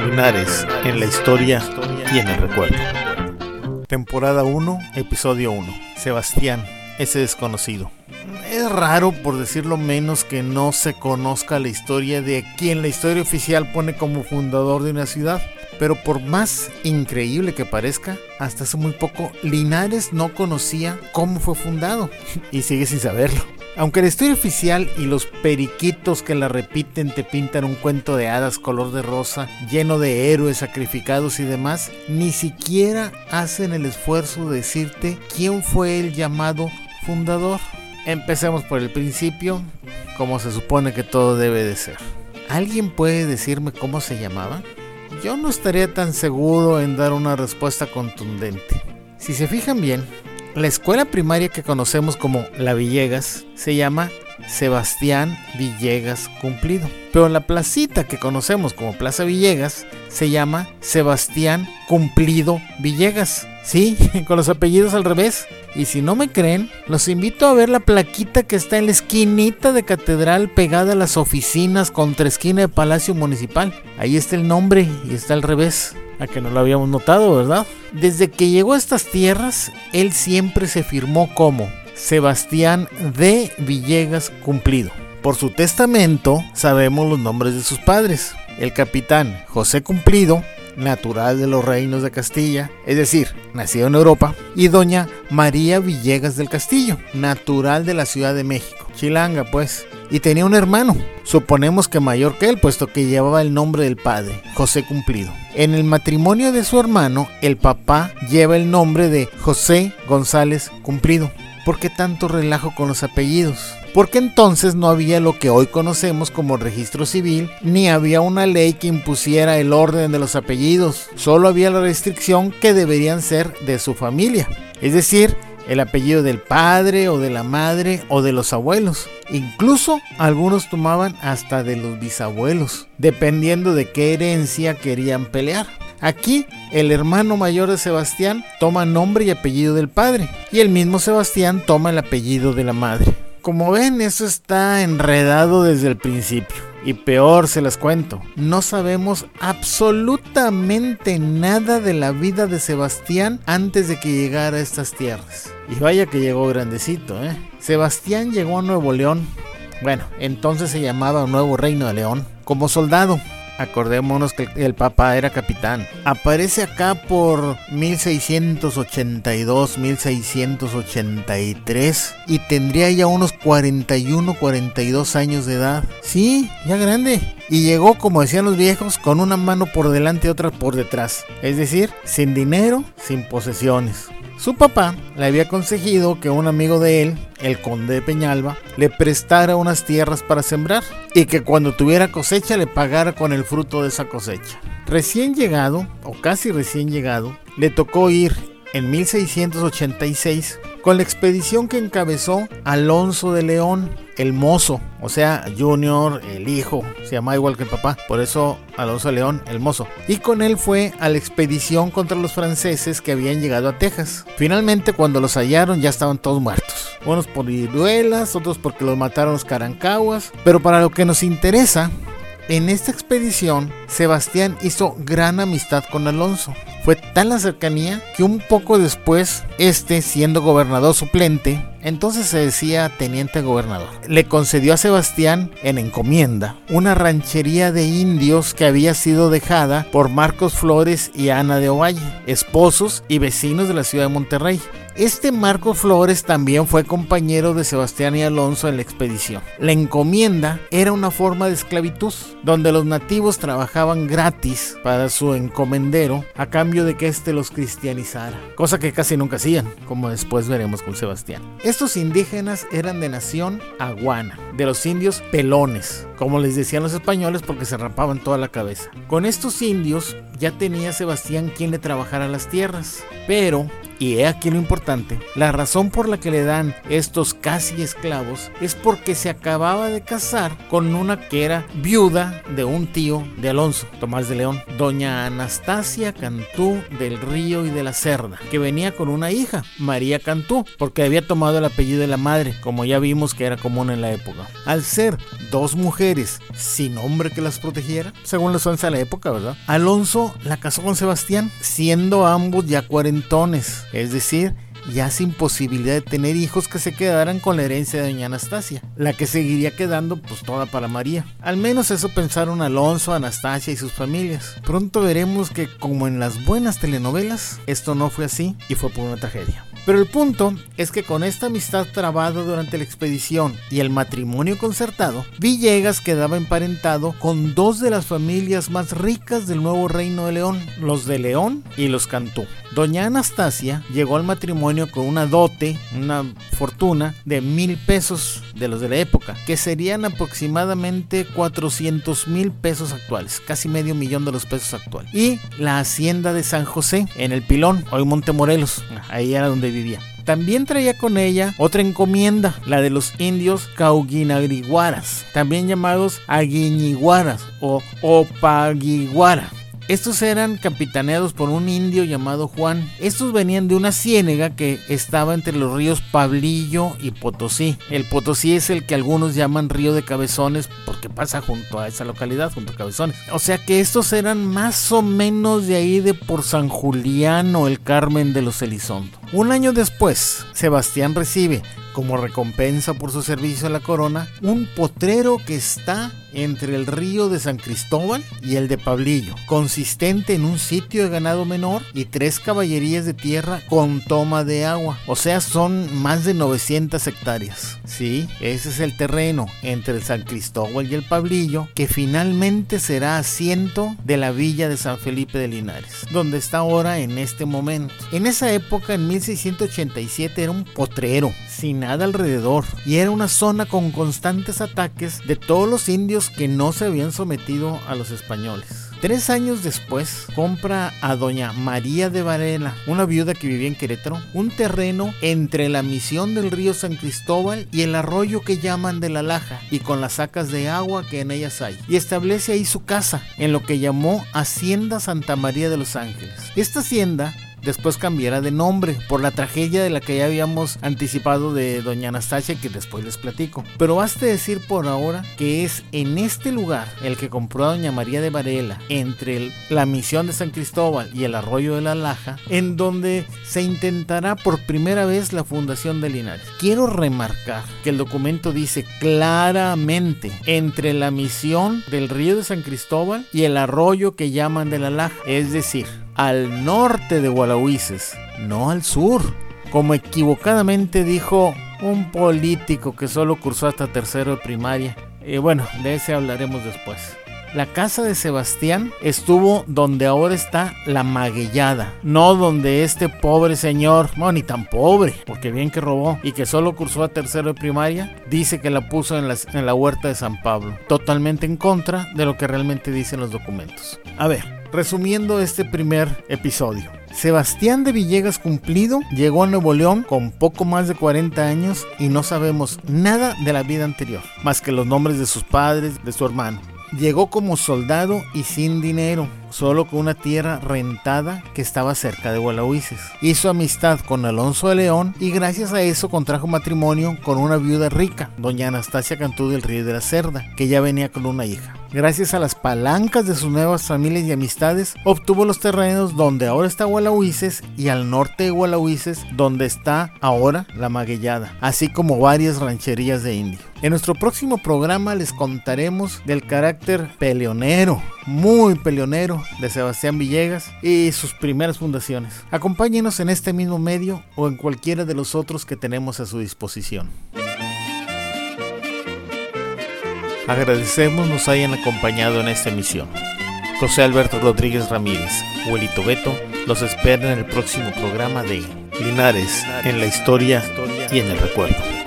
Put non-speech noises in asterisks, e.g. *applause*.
Linares, en la historia y en el recuerdo. Temporada 1, episodio 1. Sebastián, ese desconocido. Es raro, por decirlo menos, que no se conozca la historia de quien la historia oficial pone como fundador de una ciudad. Pero por más increíble que parezca, hasta hace muy poco Linares no conocía cómo fue fundado *laughs* y sigue sin saberlo. Aunque la historia oficial y los periquitos que la repiten te pintan un cuento de hadas color de rosa, lleno de héroes sacrificados y demás, ni siquiera hacen el esfuerzo de decirte quién fue el llamado fundador. Empecemos por el principio, como se supone que todo debe de ser. ¿Alguien puede decirme cómo se llamaba? Yo no estaría tan seguro en dar una respuesta contundente. Si se fijan bien, la escuela primaria que conocemos como La Villegas se llama Sebastián Villegas Cumplido. Pero la placita que conocemos como Plaza Villegas se llama Sebastián Cumplido Villegas. Sí, *laughs* con los apellidos al revés. Y si no me creen, los invito a ver la plaquita que está en la esquinita de catedral pegada a las oficinas contra esquina de Palacio Municipal. Ahí está el nombre y está al revés. A que no lo habíamos notado, ¿verdad? Desde que llegó a estas tierras, él siempre se firmó como Sebastián de Villegas Cumplido. Por su testamento sabemos los nombres de sus padres. El capitán José Cumplido, natural de los reinos de Castilla, es decir, nacido en Europa, y doña María Villegas del Castillo, natural de la Ciudad de México. Chilanga, pues. Y tenía un hermano, suponemos que mayor que él, puesto que llevaba el nombre del padre, José Cumplido. En el matrimonio de su hermano, el papá lleva el nombre de José González Cumplido. ¿Por qué tanto relajo con los apellidos? Porque entonces no había lo que hoy conocemos como registro civil, ni había una ley que impusiera el orden de los apellidos, solo había la restricción que deberían ser de su familia, es decir, el apellido del padre o de la madre o de los abuelos. Incluso algunos tomaban hasta de los bisabuelos, dependiendo de qué herencia querían pelear. Aquí, el hermano mayor de Sebastián toma nombre y apellido del padre, y el mismo Sebastián toma el apellido de la madre. Como ven, eso está enredado desde el principio. Y peor se las cuento, no sabemos absolutamente nada de la vida de Sebastián antes de que llegara a estas tierras. Y vaya que llegó grandecito, ¿eh? Sebastián llegó a Nuevo León, bueno, entonces se llamaba Nuevo Reino de León, como soldado. Acordémonos que el Papa era capitán. Aparece acá por 1682, 1683 y tendría ya unos 41, 42 años de edad. Sí, ya grande. Y llegó, como decían los viejos, con una mano por delante y otra por detrás. Es decir, sin dinero, sin posesiones. Su papá le había conseguido que un amigo de él, el conde de Peñalba, le prestara unas tierras para sembrar y que cuando tuviera cosecha le pagara con el fruto de esa cosecha. Recién llegado, o casi recién llegado, le tocó ir en 1686 con la expedición que encabezó Alonso de León, el mozo, o sea, Junior, el hijo, se llama igual que el papá, por eso Alonso de León, el mozo. Y con él fue a la expedición contra los franceses que habían llegado a Texas. Finalmente, cuando los hallaron, ya estaban todos muertos. Unos por viruelas, otros porque los mataron los carancaguas. Pero para lo que nos interesa, en esta expedición, Sebastián hizo gran amistad con Alonso. Fue tan la cercanía que un poco después, este, siendo gobernador suplente, entonces se decía teniente gobernador, le concedió a Sebastián en encomienda una ranchería de indios que había sido dejada por Marcos Flores y Ana de Ovalle, esposos y vecinos de la ciudad de Monterrey. Este Marcos Flores también fue compañero de Sebastián y Alonso en la expedición. La encomienda era una forma de esclavitud, donde los nativos trabajaban gratis para su encomendero a cambio de que éste los cristianizara, cosa que casi nunca hacían, como después veremos con Sebastián. Estos indígenas eran de nación aguana, de los indios pelones, como les decían los españoles porque se rapaban toda la cabeza. Con estos indios ya tenía Sebastián quien le trabajara las tierras, pero Y he aquí lo importante, la razón por la que le dan estos casi esclavos es porque se acababa de casar con una que era viuda de un tío de Alonso, Tomás de León, doña Anastasia Cantú del Río y de la Cerda, que venía con una hija, María Cantú, porque había tomado el apellido de la madre, como ya vimos que era común en la época. Al ser dos mujeres sin hombre que las protegiera, según la usanza de la época, ¿verdad? Alonso la casó con Sebastián, siendo ambos ya cuarentones, es decir, ya sin posibilidad de tener hijos que se quedaran con la herencia de doña Anastasia, la que seguiría quedando pues toda para María. Al menos eso pensaron Alonso, Anastasia y sus familias. Pronto veremos que como en las buenas telenovelas, esto no fue así y fue por una tragedia. Pero el punto es que con esta amistad trabada durante la expedición y el matrimonio concertado, Villegas quedaba emparentado con dos de las familias más ricas del nuevo reino de León, los de León y los Cantú. Doña Anastasia llegó al matrimonio con una dote, una fortuna de mil pesos de los de la época, que serían aproximadamente 400 mil pesos actuales, casi medio millón de los pesos actuales. Y la hacienda de San José, en el Pilón, hoy Montemorelos, ahí era donde vivía. También traía con ella otra encomienda, la de los indios cauguinagriguaras, también llamados aguiñiguaras o opaguiguara estos eran capitaneados por un indio llamado Juan. Estos venían de una ciénega que estaba entre los ríos Pablillo y Potosí. El Potosí es el que algunos llaman río de cabezones porque pasa junto a esa localidad, junto a Cabezones. O sea que estos eran más o menos de ahí de por San Julián o el Carmen de los Elizondo. Un año después, Sebastián recibe como recompensa por su servicio a la corona, un potrero que está entre el río de San Cristóbal y el de Pablillo, consistente en un sitio de ganado menor y tres caballerías de tierra con toma de agua. O sea, son más de 900 hectáreas. Sí, ese es el terreno entre el San Cristóbal y el Pablillo, que finalmente será asiento de la villa de San Felipe de Linares, donde está ahora en este momento. En esa época, en 1687, era un potrero, sin nada alrededor y era una zona con constantes ataques de todos los indios que no se habían sometido a los españoles. Tres años después, compra a doña María de Varela, una viuda que vivía en Querétaro, un terreno entre la misión del río San Cristóbal y el arroyo que llaman de la Laja, y con las sacas de agua que en ellas hay. Y establece ahí su casa, en lo que llamó Hacienda Santa María de los Ángeles. Esta hacienda después cambiara de nombre por la tragedia de la que ya habíamos anticipado de doña Anastasia que después les platico. Pero baste decir por ahora que es en este lugar el que compró a doña María de Varela entre la misión de San Cristóbal y el arroyo de la Laja en donde se intentará por primera vez la fundación de Linares. Quiero remarcar que el documento dice claramente entre la misión del río de San Cristóbal y el arroyo que llaman de la Laja, es decir, al norte de Gualahuises, no al sur, como equivocadamente dijo un político que solo cursó hasta tercero de primaria. Y bueno, de ese hablaremos después. La casa de Sebastián estuvo donde ahora está la maguellada, no donde este pobre señor, no ni tan pobre, porque bien que robó y que solo cursó a tercero de primaria, dice que la puso en la, en la huerta de San Pablo, totalmente en contra de lo que realmente dicen los documentos. A ver, Resumiendo este primer episodio. Sebastián de Villegas Cumplido llegó a Nuevo León con poco más de 40 años y no sabemos nada de la vida anterior, más que los nombres de sus padres, de su hermano. Llegó como soldado y sin dinero, solo con una tierra rentada que estaba cerca de Gualahuises. Hizo amistad con Alonso de León y gracias a eso contrajo matrimonio con una viuda rica, doña Anastasia Cantú del Río de la Cerda, que ya venía con una hija. Gracias a las palancas de sus nuevas familias y amistades, obtuvo los terrenos donde ahora está Gualahuises y al norte de Gualahuises donde está ahora la Maguellada, así como varias rancherías de indio. En nuestro próximo programa les contaremos del carácter peleonero, muy peleonero de Sebastián Villegas y sus primeras fundaciones. Acompáñenos en este mismo medio o en cualquiera de los otros que tenemos a su disposición. Agradecemos nos hayan acompañado en esta emisión. José Alberto Rodríguez Ramírez, Huelito Beto, los espera en el próximo programa de Linares, en la historia y en el recuerdo.